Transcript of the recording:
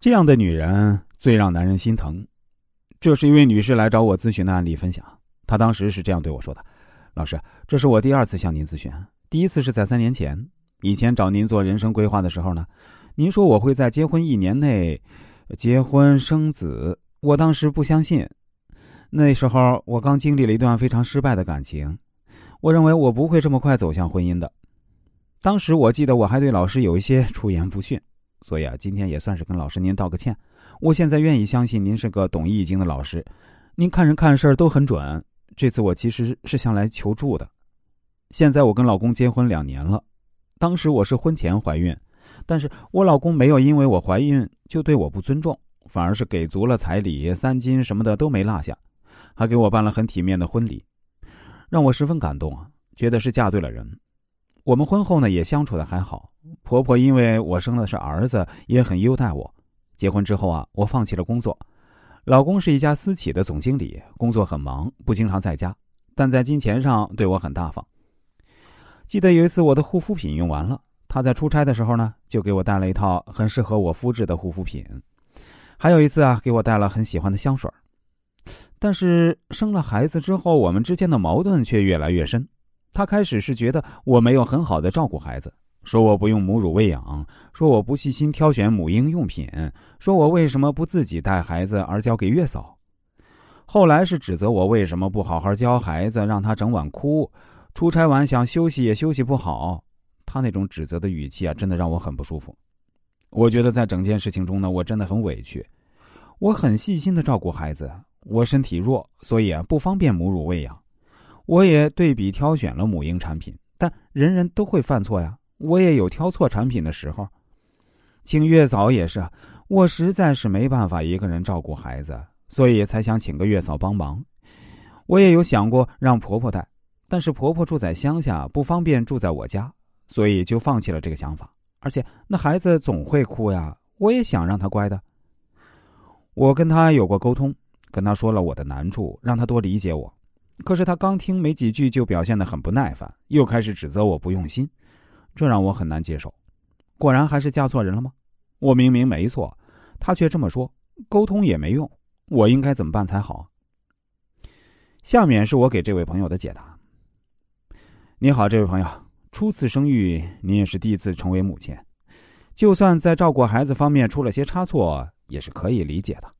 这样的女人最让男人心疼。这是一位女士来找我咨询的案例分享。她当时是这样对我说的：“老师，这是我第二次向您咨询，第一次是在三年前。以前找您做人生规划的时候呢，您说我会在结婚一年内结婚生子，我当时不相信。那时候我刚经历了一段非常失败的感情，我认为我不会这么快走向婚姻的。当时我记得我还对老师有一些出言不逊。”所以啊，今天也算是跟老师您道个歉。我现在愿意相信您是个懂易经的老师，您看人看事儿都很准。这次我其实是向来求助的。现在我跟老公结婚两年了，当时我是婚前怀孕，但是我老公没有因为我怀孕就对我不尊重，反而是给足了彩礼、三金什么的都没落下，还给我办了很体面的婚礼，让我十分感动啊，觉得是嫁对了人。我们婚后呢也相处的还好。婆婆因为我生的是儿子，也很优待我。结婚之后啊，我放弃了工作。老公是一家私企的总经理，工作很忙，不经常在家，但在金钱上对我很大方。记得有一次我的护肤品用完了，他在出差的时候呢，就给我带了一套很适合我肤质的护肤品。还有一次啊，给我带了很喜欢的香水。但是生了孩子之后，我们之间的矛盾却越来越深。他开始是觉得我没有很好的照顾孩子。说我不用母乳喂养，说我不细心挑选母婴用品，说我为什么不自己带孩子而交给月嫂。后来是指责我为什么不好好教孩子，让他整晚哭，出差完想休息也休息不好。他那种指责的语气啊，真的让我很不舒服。我觉得在整件事情中呢，我真的很委屈。我很细心的照顾孩子，我身体弱，所以啊不方便母乳喂养。我也对比挑选了母婴产品，但人人都会犯错呀。我也有挑错产品的时候，请月嫂也是，我实在是没办法一个人照顾孩子，所以才想请个月嫂帮忙。我也有想过让婆婆带，但是婆婆住在乡下，不方便住在我家，所以就放弃了这个想法。而且那孩子总会哭呀，我也想让他乖的。我跟他有过沟通，跟他说了我的难处，让他多理解我。可是他刚听没几句，就表现得很不耐烦，又开始指责我不用心。这让我很难接受，果然还是嫁错人了吗？我明明没错，他却这么说，沟通也没用，我应该怎么办才好？下面是我给这位朋友的解答。你好，这位朋友，初次生育，您也是第一次成为母亲，就算在照顾孩子方面出了些差错，也是可以理解的。